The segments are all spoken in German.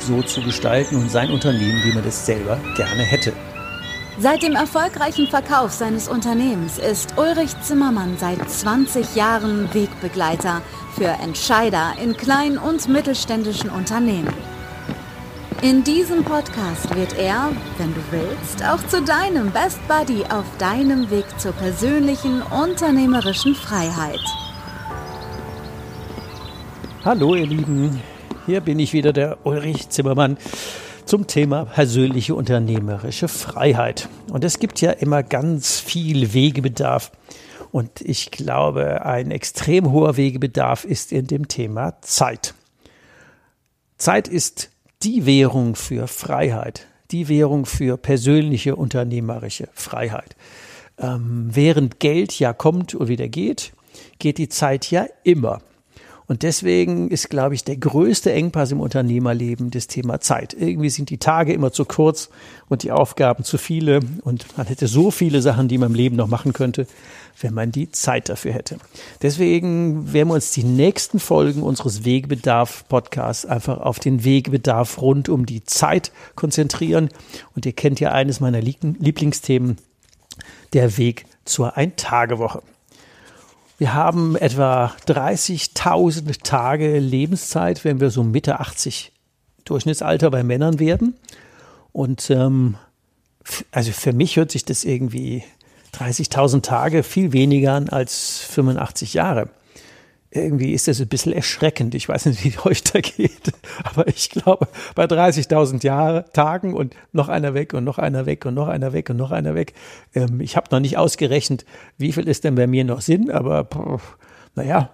so zu gestalten und sein Unternehmen, wie man es selber gerne hätte. Seit dem erfolgreichen Verkauf seines Unternehmens ist Ulrich Zimmermann seit 20 Jahren Wegbegleiter für Entscheider in kleinen und mittelständischen Unternehmen. In diesem Podcast wird er, wenn du willst, auch zu deinem Best Buddy auf deinem Weg zur persönlichen unternehmerischen Freiheit. Hallo ihr Lieben, hier bin ich wieder, der Ulrich Zimmermann zum Thema persönliche unternehmerische Freiheit. Und es gibt ja immer ganz viel Wegebedarf. Und ich glaube, ein extrem hoher Wegebedarf ist in dem Thema Zeit. Zeit ist die Währung für Freiheit, die Währung für persönliche unternehmerische Freiheit. Ähm, während Geld ja kommt und wieder geht, geht die Zeit ja immer. Und deswegen ist, glaube ich, der größte Engpass im Unternehmerleben das Thema Zeit. Irgendwie sind die Tage immer zu kurz und die Aufgaben zu viele und man hätte so viele Sachen, die man im Leben noch machen könnte, wenn man die Zeit dafür hätte. Deswegen werden wir uns die nächsten Folgen unseres Wegebedarf-Podcasts einfach auf den Wegebedarf rund um die Zeit konzentrieren. Und ihr kennt ja eines meiner Lieblingsthemen, der Weg zur Ein-Tage-Woche. Wir haben etwa 30.000 Tage Lebenszeit, wenn wir so Mitte 80 Durchschnittsalter bei Männern werden. Und ähm, also für mich hört sich das irgendwie 30.000 Tage viel weniger an als 85 Jahre irgendwie ist das ein bisschen erschreckend. Ich weiß nicht, wie euch da geht, aber ich glaube, bei 30.000 Jahre, Tagen und noch einer weg und noch einer weg und noch einer weg und noch einer weg. Ähm, ich habe noch nicht ausgerechnet, wie viel ist denn bei mir noch Sinn, aber naja,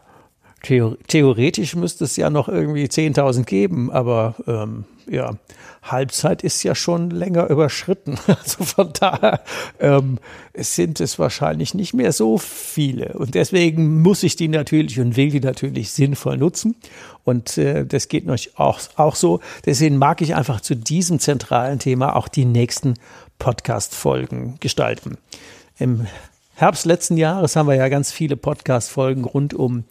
theoretisch müsste es ja noch irgendwie 10.000 geben, aber ähm, ja, Halbzeit ist ja schon länger überschritten. Also von daher ähm, sind es wahrscheinlich nicht mehr so viele. Und deswegen muss ich die natürlich und will die natürlich sinnvoll nutzen. Und äh, das geht euch auch, auch so. Deswegen mag ich einfach zu diesem zentralen Thema auch die nächsten Podcast-Folgen gestalten. Im Herbst letzten Jahres haben wir ja ganz viele Podcast-Folgen rund um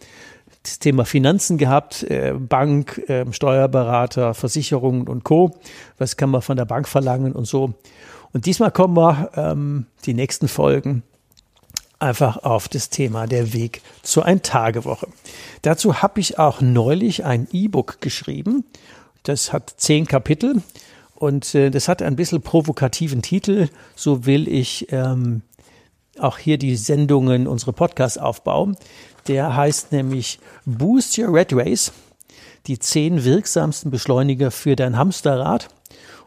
das Thema Finanzen gehabt, äh, Bank, äh, Steuerberater, Versicherungen und Co. Was kann man von der Bank verlangen und so. Und diesmal kommen wir, ähm, die nächsten Folgen, einfach auf das Thema der Weg zur Ein-Tage-Woche. Dazu habe ich auch neulich ein E-Book geschrieben. Das hat zehn Kapitel und äh, das hat ein bisschen provokativen Titel. So will ich ähm, auch hier die Sendungen, unsere Podcasts aufbauen. Der heißt nämlich Boost Your Red Race, die zehn wirksamsten Beschleuniger für dein Hamsterrad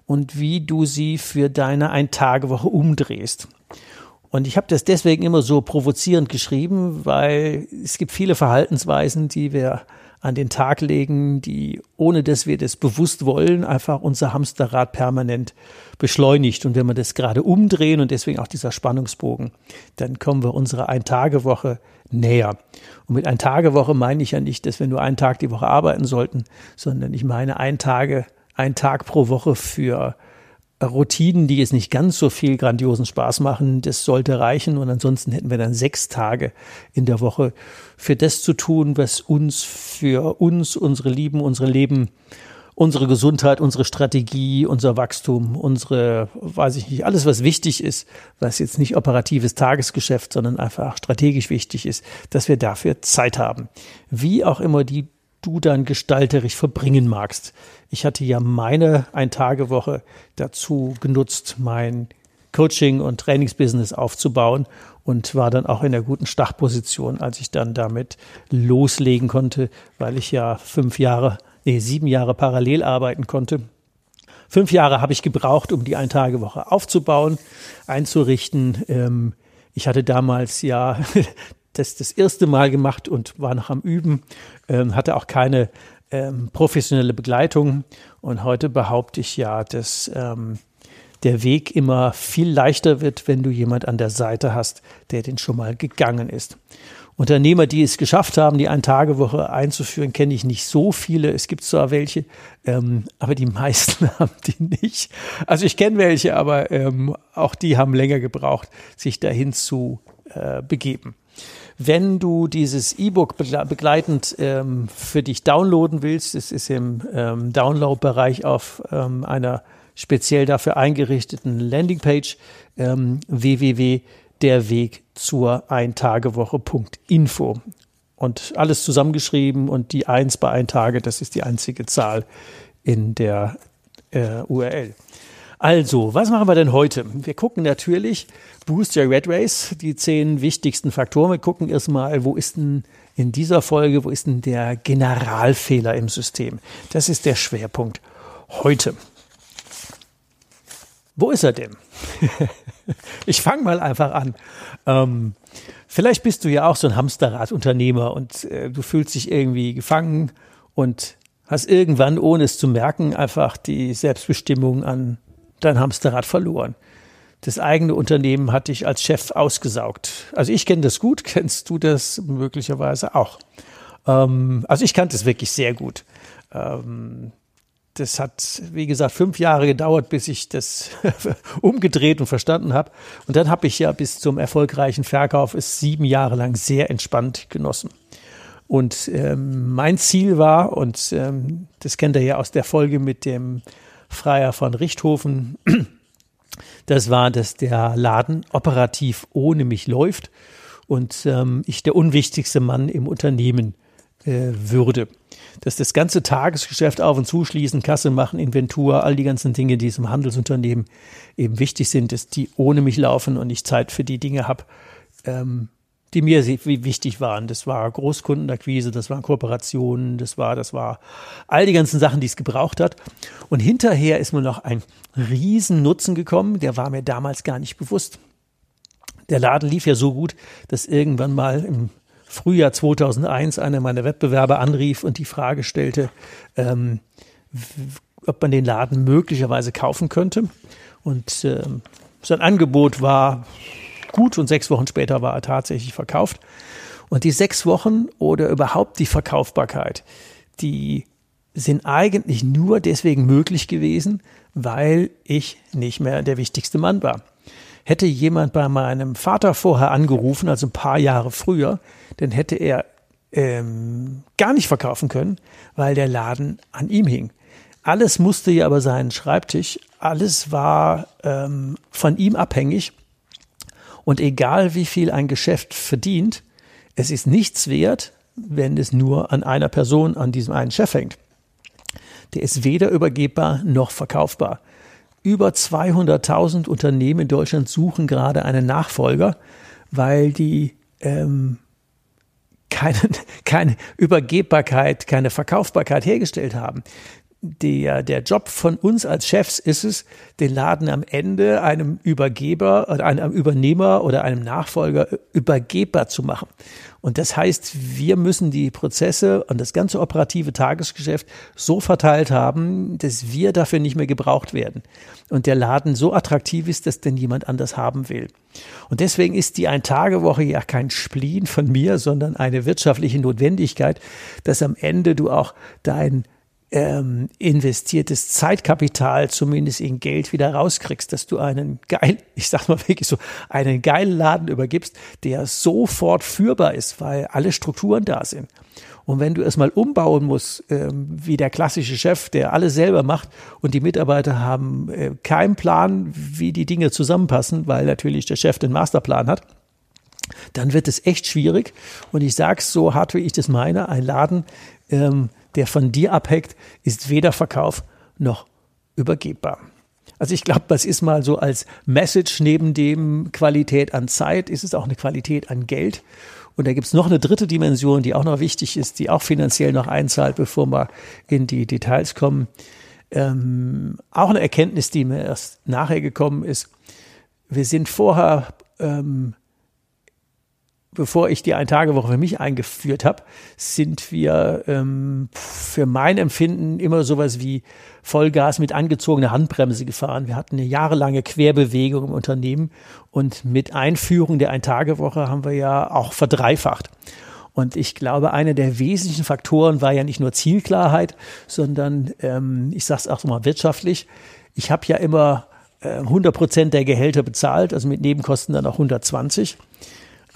und wie du sie für deine Ein-Tage-Woche umdrehst. Und ich habe das deswegen immer so provozierend geschrieben, weil es gibt viele Verhaltensweisen, die wir an den Tag legen, die, ohne dass wir das bewusst wollen, einfach unser Hamsterrad permanent beschleunigt. Und wenn wir das gerade umdrehen und deswegen auch dieser Spannungsbogen, dann kommen wir unserer Ein-Tage-Woche näher. Und mit Ein-Tage-Woche meine ich ja nicht, dass wir nur einen Tag die Woche arbeiten sollten, sondern ich meine ein Tage, ein Tag pro Woche für Routinen, die jetzt nicht ganz so viel grandiosen Spaß machen, das sollte reichen. Und ansonsten hätten wir dann sechs Tage in der Woche für das zu tun, was uns für uns, unsere Lieben, unsere Leben, unsere Gesundheit, unsere Strategie, unser Wachstum, unsere, weiß ich nicht, alles, was wichtig ist, was jetzt nicht operatives Tagesgeschäft, sondern einfach strategisch wichtig ist, dass wir dafür Zeit haben. Wie auch immer die du dann gestalterisch verbringen magst. Ich hatte ja meine Ein-Tage-Woche dazu genutzt, mein Coaching- und Trainingsbusiness aufzubauen und war dann auch in der guten Startposition, als ich dann damit loslegen konnte, weil ich ja fünf Jahre, nee, sieben Jahre parallel arbeiten konnte. Fünf Jahre habe ich gebraucht, um die Ein-Tage-Woche aufzubauen, einzurichten. Ähm, ich hatte damals ja das das erste Mal gemacht und war noch am Üben, ähm, hatte auch keine ähm, professionelle Begleitung. Und heute behaupte ich ja, dass ähm, der Weg immer viel leichter wird, wenn du jemand an der Seite hast, der den schon mal gegangen ist. Unternehmer, die es geschafft haben, die Ein-Tage-Woche einzuführen, kenne ich nicht so viele. Es gibt zwar welche, ähm, aber die meisten haben die nicht. Also ich kenne welche, aber ähm, auch die haben länger gebraucht, sich dahin zu äh, begeben. Wenn du dieses E-Book begleitend ähm, für dich downloaden willst, es ist im ähm, Download-Bereich auf ähm, einer speziell dafür eingerichteten Landingpage ähm, www der Weg zur Eintagewoche.info. Und alles zusammengeschrieben und die Eins bei ein Tage, das ist die einzige Zahl in der äh, URL. Also, was machen wir denn heute? Wir gucken natürlich Boost Your Red Race, die zehn wichtigsten Faktoren. Wir gucken erstmal, wo ist denn in dieser Folge, wo ist denn der Generalfehler im System? Das ist der Schwerpunkt heute. Wo ist er denn? ich fange mal einfach an. Ähm, vielleicht bist du ja auch so ein Hamsterradunternehmer und äh, du fühlst dich irgendwie gefangen und hast irgendwann, ohne es zu merken, einfach die Selbstbestimmung an dein Hamsterrad verloren. Das eigene Unternehmen hat dich als Chef ausgesaugt. Also ich kenne das gut, kennst du das möglicherweise auch? Ähm, also ich kannte es wirklich sehr gut. Ähm, das hat, wie gesagt, fünf Jahre gedauert, bis ich das umgedreht und verstanden habe. Und dann habe ich ja bis zum erfolgreichen Verkauf es sieben Jahre lang sehr entspannt genossen. Und ähm, mein Ziel war, und ähm, das kennt ihr ja aus der Folge mit dem Freier von Richthofen, das war, dass der Laden operativ ohne mich läuft und ähm, ich der unwichtigste Mann im Unternehmen äh, würde. Dass das ganze Tagesgeschäft auf und zuschließen, Kasse machen, Inventur, all die ganzen Dinge, die im Handelsunternehmen eben wichtig sind, dass die ohne mich laufen und ich Zeit für die Dinge habe, ähm, die mir wichtig waren. Das war Großkundenakquise, das waren Kooperationen, das war, das war all die ganzen Sachen, die es gebraucht hat. Und hinterher ist mir noch ein Riesennutzen gekommen, der war mir damals gar nicht bewusst. Der Laden lief ja so gut, dass irgendwann mal im Frühjahr 2001 einer meiner Wettbewerber anrief und die Frage stellte, ähm, ob man den Laden möglicherweise kaufen könnte. Und ähm, sein Angebot war gut und sechs Wochen später war er tatsächlich verkauft. Und die sechs Wochen oder überhaupt die Verkaufbarkeit, die sind eigentlich nur deswegen möglich gewesen, weil ich nicht mehr der wichtigste Mann war. Hätte jemand bei meinem Vater vorher angerufen, also ein paar Jahre früher, dann hätte er ähm, gar nicht verkaufen können, weil der Laden an ihm hing. Alles musste ja aber seinen Schreibtisch, alles war ähm, von ihm abhängig. Und egal wie viel ein Geschäft verdient, es ist nichts wert, wenn es nur an einer Person, an diesem einen Chef hängt. Der ist weder übergebbar noch verkaufbar. Über 200.000 Unternehmen in Deutschland suchen gerade einen Nachfolger, weil die ähm, keine, keine Übergebbarkeit, keine Verkaufbarkeit hergestellt haben. Der, der Job von uns als Chefs ist es, den Laden am Ende einem Übergeber oder einem Übernehmer oder einem Nachfolger übergebbar zu machen. Und das heißt, wir müssen die Prozesse und das ganze operative Tagesgeschäft so verteilt haben, dass wir dafür nicht mehr gebraucht werden. Und der Laden so attraktiv ist, dass denn jemand anders haben will. Und deswegen ist die Ein-Tage-Woche ja kein Spleen von mir, sondern eine wirtschaftliche Notwendigkeit, dass am Ende du auch dein ähm, investiertes Zeitkapital zumindest in Geld wieder rauskriegst, dass du einen geil, ich sag mal wirklich so, einen geilen Laden übergibst, der sofort führbar ist, weil alle Strukturen da sind. Und wenn du erstmal umbauen musst, ähm, wie der klassische Chef, der alles selber macht und die Mitarbeiter haben äh, keinen Plan, wie die Dinge zusammenpassen, weil natürlich der Chef den Masterplan hat, dann wird es echt schwierig. Und ich sage es so hart, wie ich das meine, ein Laden, ähm, der von dir abhängt, ist weder Verkauf noch übergebbar. Also ich glaube, das ist mal so als Message neben dem Qualität an Zeit, ist es auch eine Qualität an Geld. Und da gibt es noch eine dritte Dimension, die auch noch wichtig ist, die auch finanziell noch einzahlt, bevor wir in die Details kommen. Ähm, auch eine Erkenntnis, die mir erst nachher gekommen ist. Wir sind vorher ähm, bevor ich die Ein-Tage-Woche für mich eingeführt habe, sind wir ähm, für mein Empfinden immer sowas wie Vollgas mit angezogener Handbremse gefahren. Wir hatten eine jahrelange Querbewegung im Unternehmen und mit Einführung der Ein-Tage-Woche haben wir ja auch verdreifacht. Und ich glaube, einer der wesentlichen Faktoren war ja nicht nur Zielklarheit, sondern ähm, ich sage es auch mal wirtschaftlich. Ich habe ja immer äh, 100 Prozent der Gehälter bezahlt, also mit Nebenkosten dann auch 120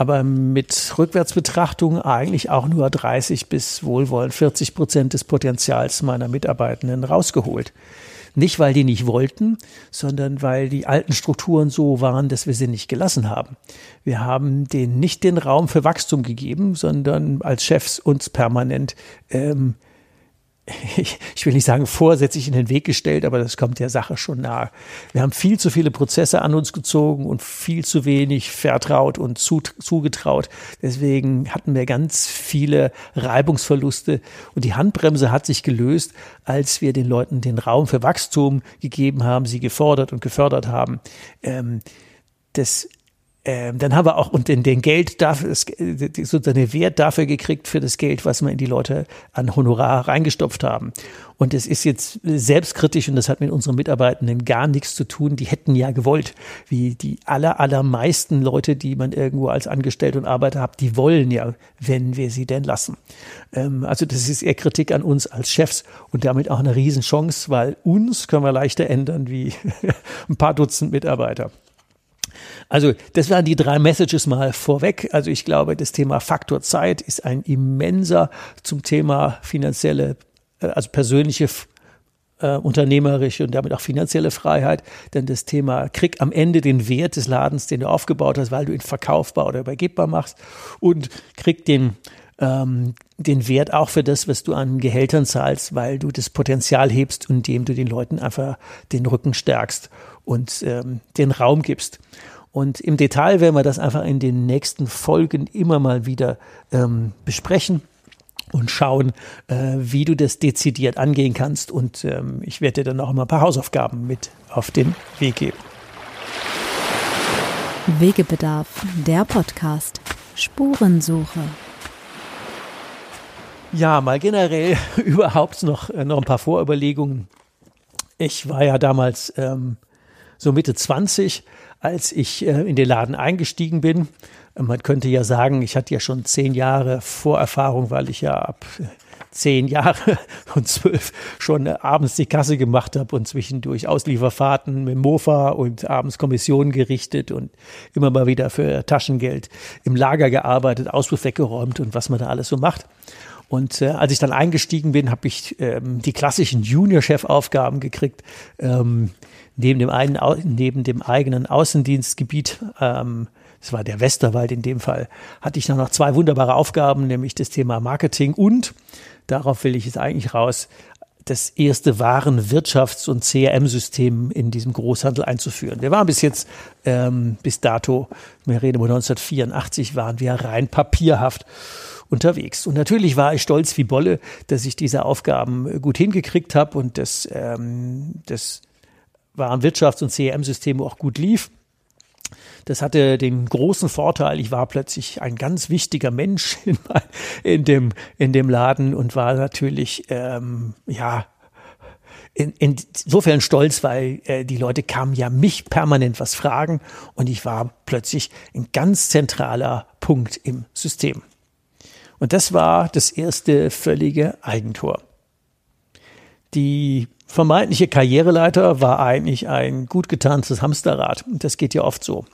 aber mit Rückwärtsbetrachtung eigentlich auch nur 30 bis wohlwollend 40 Prozent des Potenzials meiner Mitarbeitenden rausgeholt. Nicht, weil die nicht wollten, sondern weil die alten Strukturen so waren, dass wir sie nicht gelassen haben. Wir haben denen nicht den Raum für Wachstum gegeben, sondern als Chefs uns permanent ähm, ich will nicht sagen vorsätzlich in den Weg gestellt, aber das kommt der Sache schon nahe. Wir haben viel zu viele Prozesse an uns gezogen und viel zu wenig vertraut und zugetraut. Deswegen hatten wir ganz viele Reibungsverluste und die Handbremse hat sich gelöst, als wir den Leuten den Raum für Wachstum gegeben haben, sie gefordert und gefördert haben. Ähm, das ähm, dann haben wir auch und den, den Geld dafür, sozusagen den Wert dafür gekriegt für das Geld, was wir in die Leute an Honorar reingestopft haben. Und es ist jetzt selbstkritisch und das hat mit unseren Mitarbeitenden gar nichts zu tun. Die hätten ja gewollt, wie die aller, allermeisten Leute, die man irgendwo als Angestellte und Arbeiter hat, die wollen ja, wenn wir sie denn lassen. Ähm, also das ist eher Kritik an uns als Chefs und damit auch eine Riesenchance, weil uns können wir leichter ändern wie ein paar Dutzend Mitarbeiter. Also das waren die drei Messages mal vorweg. Also ich glaube, das Thema Faktor Zeit ist ein immenser zum Thema finanzielle, äh, also persönliche äh, unternehmerische und damit auch finanzielle Freiheit. Denn das Thema krieg am Ende den Wert des Ladens, den du aufgebaut hast, weil du ihn verkaufbar oder übergebbar machst und krieg den ähm, den Wert auch für das, was du an Gehältern zahlst, weil du das Potenzial hebst, indem du den Leuten einfach den Rücken stärkst und ähm, den Raum gibst. Und im Detail werden wir das einfach in den nächsten Folgen immer mal wieder ähm, besprechen und schauen, äh, wie du das dezidiert angehen kannst. Und ähm, ich werde dir dann auch immer ein paar Hausaufgaben mit auf den Weg geben. Wegebedarf, der Podcast. Spurensuche. Ja, mal generell überhaupt noch, äh, noch ein paar Vorüberlegungen. Ich war ja damals ähm, so Mitte 20, als ich äh, in den Laden eingestiegen bin. Man könnte ja sagen, ich hatte ja schon zehn Jahre Vorerfahrung, weil ich ja ab zehn Jahre und zwölf schon abends die Kasse gemacht habe und zwischendurch Auslieferfahrten mit Mofa und abends Kommissionen gerichtet und immer mal wieder für Taschengeld im Lager gearbeitet, Auspuff weggeräumt und was man da alles so macht. Und äh, als ich dann eingestiegen bin, habe ich ähm, die klassischen Junior-Chef-Aufgaben gekriegt. Ähm, neben, dem einen, neben dem eigenen Außendienstgebiet, ähm, das war der Westerwald in dem Fall, hatte ich noch zwei wunderbare Aufgaben, nämlich das Thema Marketing und, darauf will ich jetzt eigentlich raus, das erste Warenwirtschafts- und CRM-System in diesem Großhandel einzuführen. Wir waren bis jetzt, ähm, bis dato, wir reden über 1984, waren wir rein papierhaft unterwegs. Und natürlich war ich stolz wie Bolle, dass ich diese Aufgaben gut hingekriegt habe und das, ähm, das Warenwirtschafts- und CRM-System auch gut lief. Das hatte den großen Vorteil, ich war plötzlich ein ganz wichtiger Mensch in, in, dem, in dem Laden und war natürlich, ähm, ja, in, insofern stolz, weil äh, die Leute kamen ja mich permanent was fragen und ich war plötzlich ein ganz zentraler Punkt im System. Und das war das erste völlige Eigentor. Die vermeintliche Karriereleiter war eigentlich ein gut getarntes Hamsterrad. Und das geht ja oft so.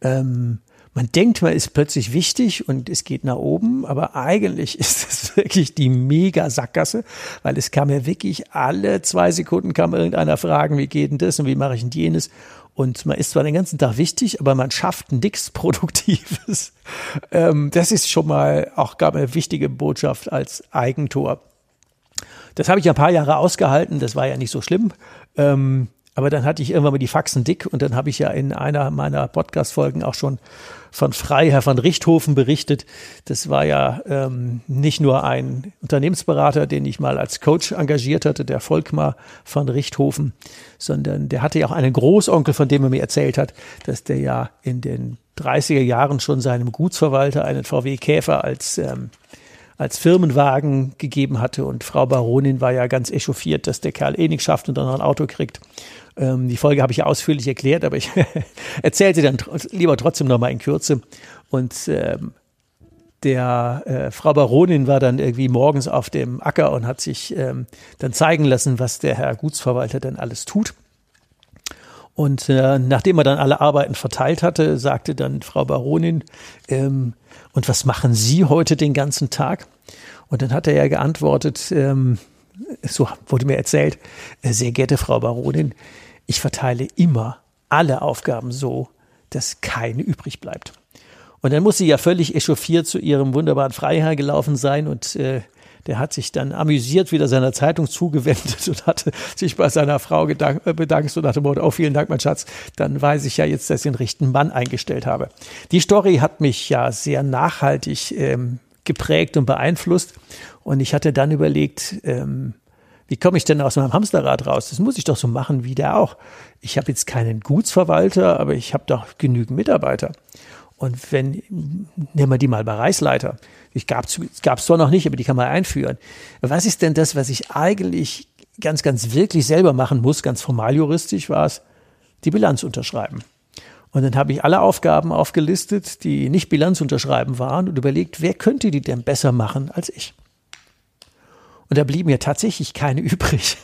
Ähm, man denkt, man ist plötzlich wichtig und es geht nach oben, aber eigentlich ist es wirklich die mega Sackgasse, weil es kam ja wirklich alle zwei Sekunden kam irgendeiner fragen, wie geht denn das und wie mache ich denn jenes? Und man ist zwar den ganzen Tag wichtig, aber man schafft nichts Produktives. Ähm, das ist schon mal auch gar eine wichtige Botschaft als Eigentor. Das habe ich ein paar Jahre ausgehalten, das war ja nicht so schlimm. Ähm, Aber dann hatte ich irgendwann mal die Faxen dick und dann habe ich ja in einer meiner Podcast-Folgen auch schon von Freiherr von Richthofen berichtet. Das war ja ähm, nicht nur ein Unternehmensberater, den ich mal als Coach engagiert hatte, der Volkmar von Richthofen, sondern der hatte ja auch einen Großonkel, von dem er mir erzählt hat, dass der ja in den 30er Jahren schon seinem Gutsverwalter einen VW Käfer als ähm, als Firmenwagen gegeben hatte. Und Frau Baronin war ja ganz echauffiert, dass der Kerl eh nichts schafft und dann noch ein Auto kriegt. Ähm, die Folge habe ich ja ausführlich erklärt, aber ich erzähle sie dann lieber trotzdem nochmal in Kürze. Und ähm, der äh, Frau Baronin war dann irgendwie morgens auf dem Acker und hat sich ähm, dann zeigen lassen, was der Herr Gutsverwalter denn alles tut. Und äh, nachdem er dann alle Arbeiten verteilt hatte, sagte dann Frau Baronin, ähm, und was machen Sie heute den ganzen Tag? Und dann hat er ja geantwortet, ähm, so wurde mir erzählt, äh, sehr geehrte Frau Baronin, ich verteile immer alle Aufgaben so, dass keine übrig bleibt. Und dann muss sie ja völlig echauffiert zu ihrem wunderbaren Freiherr gelaufen sein und äh, der hat sich dann amüsiert wieder seiner Zeitung zugewendet und hatte sich bei seiner Frau äh, bedankt dem Motto, oh vielen Dank, mein Schatz, dann weiß ich ja jetzt, dass ich den richtigen Mann eingestellt habe. Die Story hat mich ja sehr nachhaltig ähm, geprägt und beeinflusst und ich hatte dann überlegt, ähm, wie komme ich denn aus meinem Hamsterrad raus? Das muss ich doch so machen wie der auch. Ich habe jetzt keinen Gutsverwalter, aber ich habe doch genügend Mitarbeiter. Und wenn, nehmen wir die mal Bereichsleiter. Ich gab es zwar noch nicht, aber die kann man einführen. Was ist denn das, was ich eigentlich ganz, ganz wirklich selber machen muss? Ganz formal juristisch war es, die Bilanz unterschreiben. Und dann habe ich alle Aufgaben aufgelistet, die nicht Bilanz unterschreiben waren und überlegt, wer könnte die denn besser machen als ich? Und da blieben mir tatsächlich keine übrig.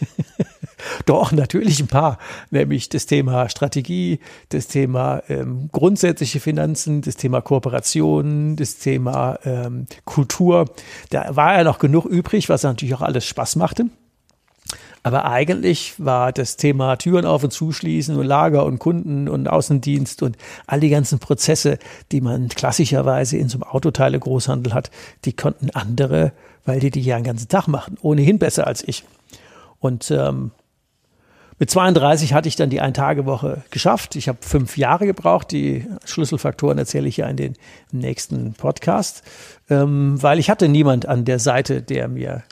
Doch, natürlich ein paar, nämlich das Thema Strategie, das Thema ähm, grundsätzliche Finanzen, das Thema Kooperation, das Thema ähm, Kultur. Da war ja noch genug übrig, was natürlich auch alles Spaß machte. Aber eigentlich war das Thema Türen auf und zuschließen und Lager und Kunden und Außendienst und all die ganzen Prozesse, die man klassischerweise in so einem Autoteile-Großhandel hat, die konnten andere weil die die ja den ganzen Tag machen, ohnehin besser als ich. Und ähm, mit 32 hatte ich dann die Ein-Tage-Woche geschafft. Ich habe fünf Jahre gebraucht. Die Schlüsselfaktoren erzähle ich ja in den nächsten Podcast, ähm, weil ich hatte niemand an der Seite, der mir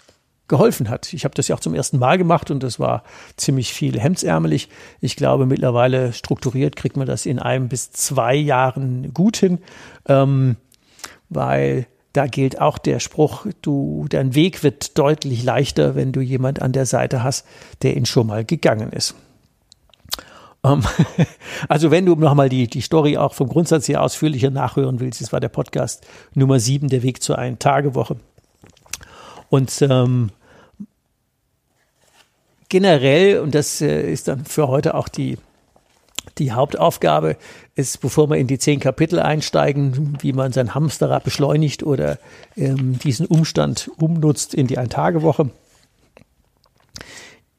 geholfen hat. Ich habe das ja auch zum ersten Mal gemacht und das war ziemlich viel hemdsärmelig. Ich glaube, mittlerweile strukturiert kriegt man das in einem bis zwei Jahren gut hin, ähm, weil da gilt auch der Spruch, du, dein Weg wird deutlich leichter, wenn du jemand an der Seite hast, der ihn schon mal gegangen ist. Ähm, also wenn du nochmal die, die Story auch vom Grundsatz her ausführlicher nachhören willst, das war der Podcast Nummer 7, der Weg zur Ein-Tage-Woche. Und ähm, generell, und das äh, ist dann für heute auch die die Hauptaufgabe ist, bevor wir in die zehn Kapitel einsteigen, wie man sein Hamsterrad beschleunigt oder ähm, diesen Umstand umnutzt in die Ein-Tage-Woche,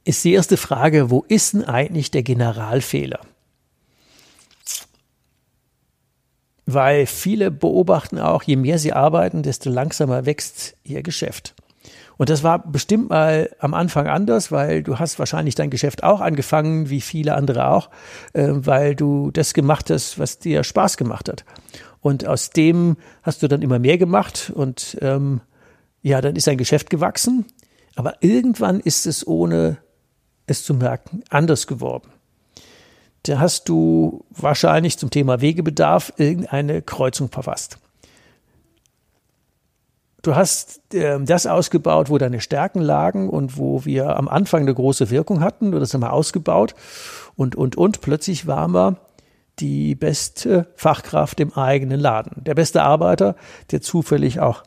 ist die erste Frage, wo ist denn eigentlich der Generalfehler? Weil viele beobachten auch, je mehr sie arbeiten, desto langsamer wächst ihr Geschäft. Und das war bestimmt mal am Anfang anders, weil du hast wahrscheinlich dein Geschäft auch angefangen, wie viele andere auch, äh, weil du das gemacht hast, was dir Spaß gemacht hat. Und aus dem hast du dann immer mehr gemacht und ähm, ja, dann ist dein Geschäft gewachsen. Aber irgendwann ist es, ohne es zu merken, anders geworden. Da hast du wahrscheinlich zum Thema Wegebedarf irgendeine Kreuzung verfasst du hast äh, das ausgebaut, wo deine Stärken lagen und wo wir am Anfang eine große Wirkung hatten. Du hast einmal ausgebaut und, und, und. Plötzlich waren wir die beste Fachkraft im eigenen Laden. Der beste Arbeiter, der zufällig auch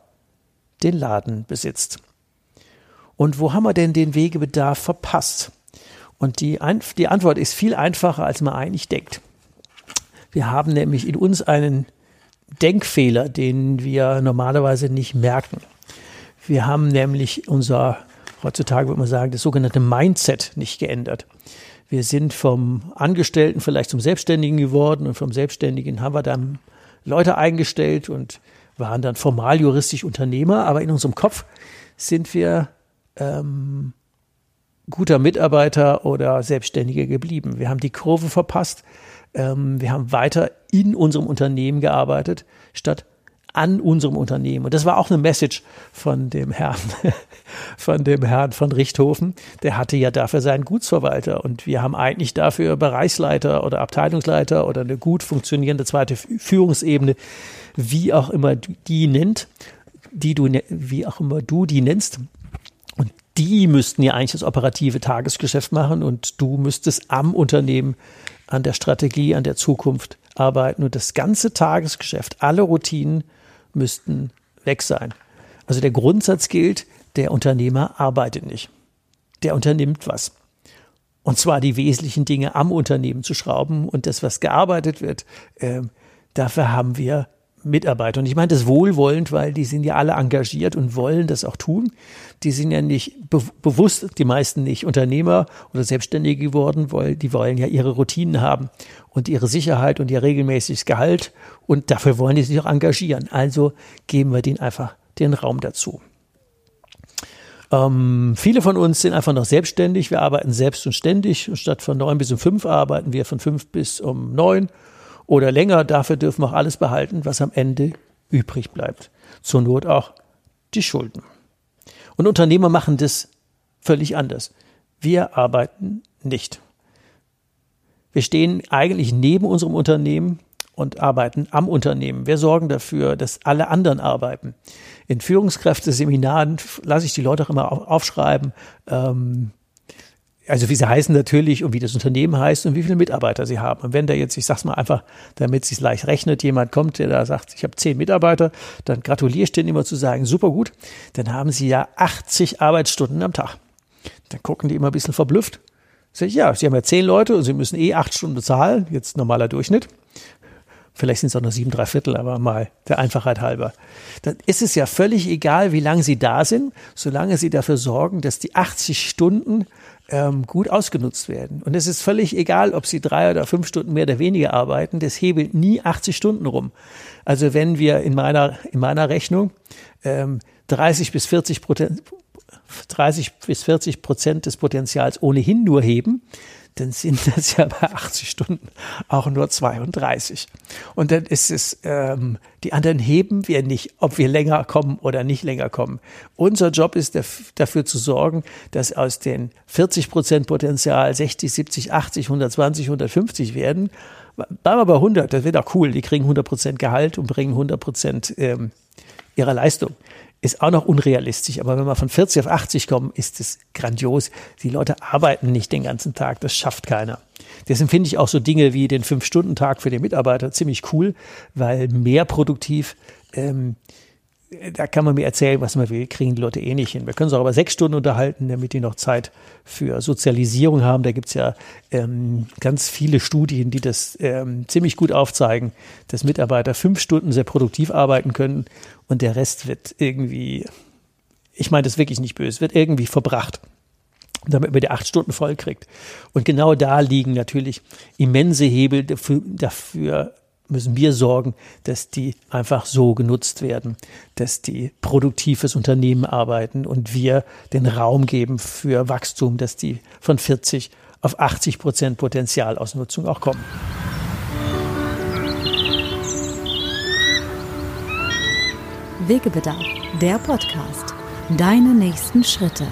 den Laden besitzt. Und wo haben wir denn den Wegebedarf verpasst? Und die, die Antwort ist viel einfacher, als man eigentlich denkt. Wir haben nämlich in uns einen Denkfehler, den wir normalerweise nicht merken. Wir haben nämlich unser, heutzutage würde man sagen, das sogenannte Mindset nicht geändert. Wir sind vom Angestellten vielleicht zum Selbstständigen geworden und vom Selbstständigen haben wir dann Leute eingestellt und waren dann formal juristisch Unternehmer, aber in unserem Kopf sind wir ähm, guter Mitarbeiter oder Selbstständiger geblieben. Wir haben die Kurve verpasst. Ähm, wir haben weiter in unserem Unternehmen gearbeitet, statt an unserem Unternehmen. Und das war auch eine Message von dem Herrn, von dem Herrn von Richthofen. Der hatte ja dafür seinen Gutsverwalter. Und wir haben eigentlich dafür Bereichsleiter oder Abteilungsleiter oder eine gut funktionierende zweite Führungsebene, wie auch immer die nennt, die du, ne-, wie auch immer du die nennst. Und die müssten ja eigentlich das operative Tagesgeschäft machen und du müsstest am Unternehmen, an der Strategie, an der Zukunft arbeiten und das ganze Tagesgeschäft, alle Routinen müssten weg sein. Also der Grundsatz gilt, der Unternehmer arbeitet nicht. Der unternimmt was. Und zwar die wesentlichen Dinge am Unternehmen zu schrauben und das, was gearbeitet wird, äh, dafür haben wir Mitarbeiter. Und ich meine das wohlwollend, weil die sind ja alle engagiert und wollen das auch tun. Die sind ja nicht be bewusst, die meisten nicht Unternehmer oder Selbstständige geworden, weil die wollen ja ihre Routinen haben und ihre Sicherheit und ihr regelmäßiges Gehalt. Und dafür wollen die sich auch engagieren. Also geben wir denen einfach den Raum dazu. Ähm, viele von uns sind einfach noch selbstständig. Wir arbeiten selbst und ständig. Statt von neun bis um fünf arbeiten wir von fünf bis um neun oder länger. Dafür dürfen wir auch alles behalten, was am Ende übrig bleibt. Zur Not auch die Schulden. Und Unternehmer machen das völlig anders. Wir arbeiten nicht. Wir stehen eigentlich neben unserem Unternehmen und arbeiten am Unternehmen. Wir sorgen dafür, dass alle anderen arbeiten. In Führungskräfteseminaren lasse ich die Leute auch immer aufschreiben, ähm, also wie sie heißen natürlich und wie das Unternehmen heißt und wie viele Mitarbeiter sie haben. Und wenn da jetzt, ich sag's mal einfach, damit es sich leicht rechnet, jemand kommt, der da sagt, ich habe zehn Mitarbeiter, dann gratuliere ich denen immer zu sagen, super gut, dann haben sie ja 80 Arbeitsstunden am Tag. Dann gucken die immer ein bisschen verblüfft. Sag ich, ja, sie haben ja zehn Leute und sie müssen eh acht Stunden bezahlen, jetzt normaler Durchschnitt. Vielleicht sind es auch noch sieben, drei Viertel, aber mal der Einfachheit halber. Dann ist es ja völlig egal, wie lange sie da sind, solange sie dafür sorgen, dass die 80 Stunden ähm, gut ausgenutzt werden. Und es ist völlig egal, ob sie drei oder fünf Stunden mehr oder weniger arbeiten, das hebelt nie 80 Stunden rum. Also wenn wir in meiner, in meiner Rechnung ähm, 30 bis 40 Prozent 30 bis 40 Prozent des Potenzials ohnehin nur heben, dann sind das ja bei 80 Stunden auch nur 32. Und dann ist es, ähm, die anderen heben wir nicht, ob wir länger kommen oder nicht länger kommen. Unser Job ist dafür zu sorgen, dass aus den 40 Prozent Potenzial 60, 70, 80, 120, 150 werden. Bleiben wir bei 100, das wird auch cool. Die kriegen 100 Prozent Gehalt und bringen 100 Prozent ähm, ihrer Leistung ist auch noch unrealistisch. Aber wenn wir von 40 auf 80 kommen, ist es grandios. Die Leute arbeiten nicht den ganzen Tag. Das schafft keiner. Deswegen finde ich auch so Dinge wie den Fünf-Stunden-Tag für den Mitarbeiter ziemlich cool, weil mehr produktiv ähm, da kann man mir erzählen, was man will, kriegen die Leute eh nicht hin. Wir können uns auch über sechs Stunden unterhalten, damit die noch Zeit für Sozialisierung haben. Da gibt's ja ähm, ganz viele Studien, die das ähm, ziemlich gut aufzeigen, dass Mitarbeiter fünf Stunden sehr produktiv arbeiten können und der Rest wird irgendwie, ich meine das wirklich nicht böse, wird irgendwie verbracht damit man die acht Stunden voll kriegt. Und genau da liegen natürlich immense Hebel dafür, dafür müssen wir sorgen, dass die einfach so genutzt werden, dass die produktiv fürs Unternehmen arbeiten und wir den Raum geben für Wachstum, dass die von 40 auf 80 Prozent Potenzialausnutzung auch kommen. Wegebedarf, der Podcast. Deine nächsten Schritte.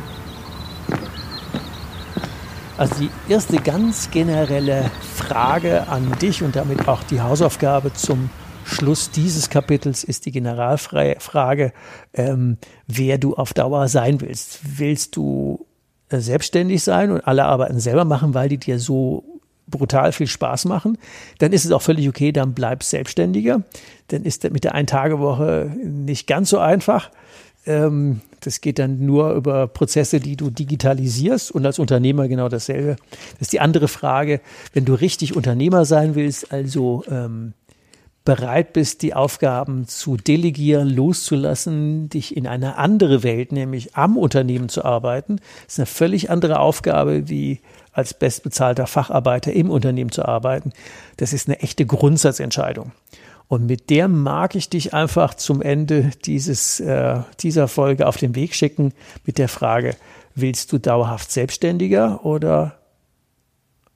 Also die erste ganz generelle Frage an dich und damit auch die Hausaufgabe zum Schluss dieses Kapitels ist die Generalfrage, ähm, wer du auf Dauer sein willst. Willst du äh, selbstständig sein und alle Arbeiten selber machen, weil die dir so brutal viel Spaß machen, dann ist es auch völlig okay, dann bleib selbstständiger. Dann ist mit der Ein-Tage-Woche nicht ganz so einfach. Ähm, das geht dann nur über Prozesse, die du digitalisierst und als Unternehmer genau dasselbe. Das ist die andere Frage, wenn du richtig Unternehmer sein willst, also ähm, bereit bist, die Aufgaben zu delegieren, loszulassen, dich in eine andere Welt, nämlich am Unternehmen zu arbeiten, ist eine völlig andere Aufgabe, wie als bestbezahlter Facharbeiter im Unternehmen zu arbeiten. Das ist eine echte Grundsatzentscheidung. Und mit der mag ich dich einfach zum Ende dieses, äh, dieser Folge auf den Weg schicken mit der Frage, Willst du dauerhaft Selbstständiger oder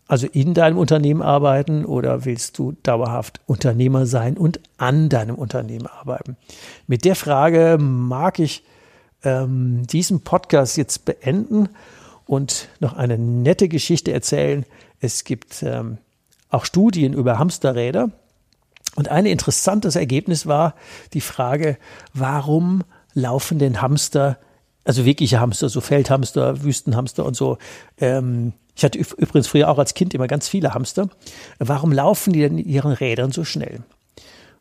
also in deinem Unternehmen arbeiten oder willst du dauerhaft Unternehmer sein und an deinem Unternehmen arbeiten? Mit der Frage mag ich ähm, diesen Podcast jetzt beenden und noch eine nette Geschichte erzählen. Es gibt ähm, auch Studien über Hamsterräder. Und ein interessantes Ergebnis war die Frage, warum laufen denn Hamster, also wirkliche Hamster, so Feldhamster, Wüstenhamster und so, ähm, ich hatte übrigens früher auch als Kind immer ganz viele Hamster. Warum laufen die denn in ihren Rädern so schnell?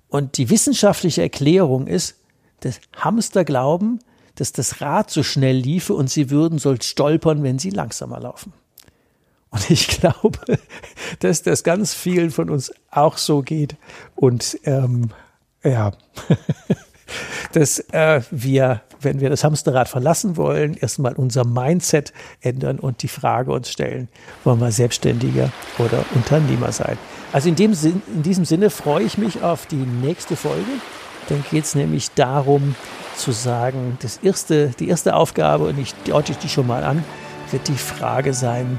Und die wissenschaftliche Erklärung ist, dass Hamster glauben, dass das Rad so schnell liefe und sie würden so stolpern, wenn sie langsamer laufen. Und ich glaube, dass das ganz vielen von uns auch so geht. Und ähm, ja, dass äh, wir, wenn wir das Hamsterrad verlassen wollen, erstmal unser Mindset ändern und die Frage uns stellen, wollen wir Selbstständiger oder Unternehmer sein? Also in, dem Sinn, in diesem Sinne freue ich mich auf die nächste Folge. Dann geht es nämlich darum zu sagen, das erste, die erste Aufgabe, und ich deute die schon mal an, wird die Frage sein,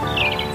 Bye.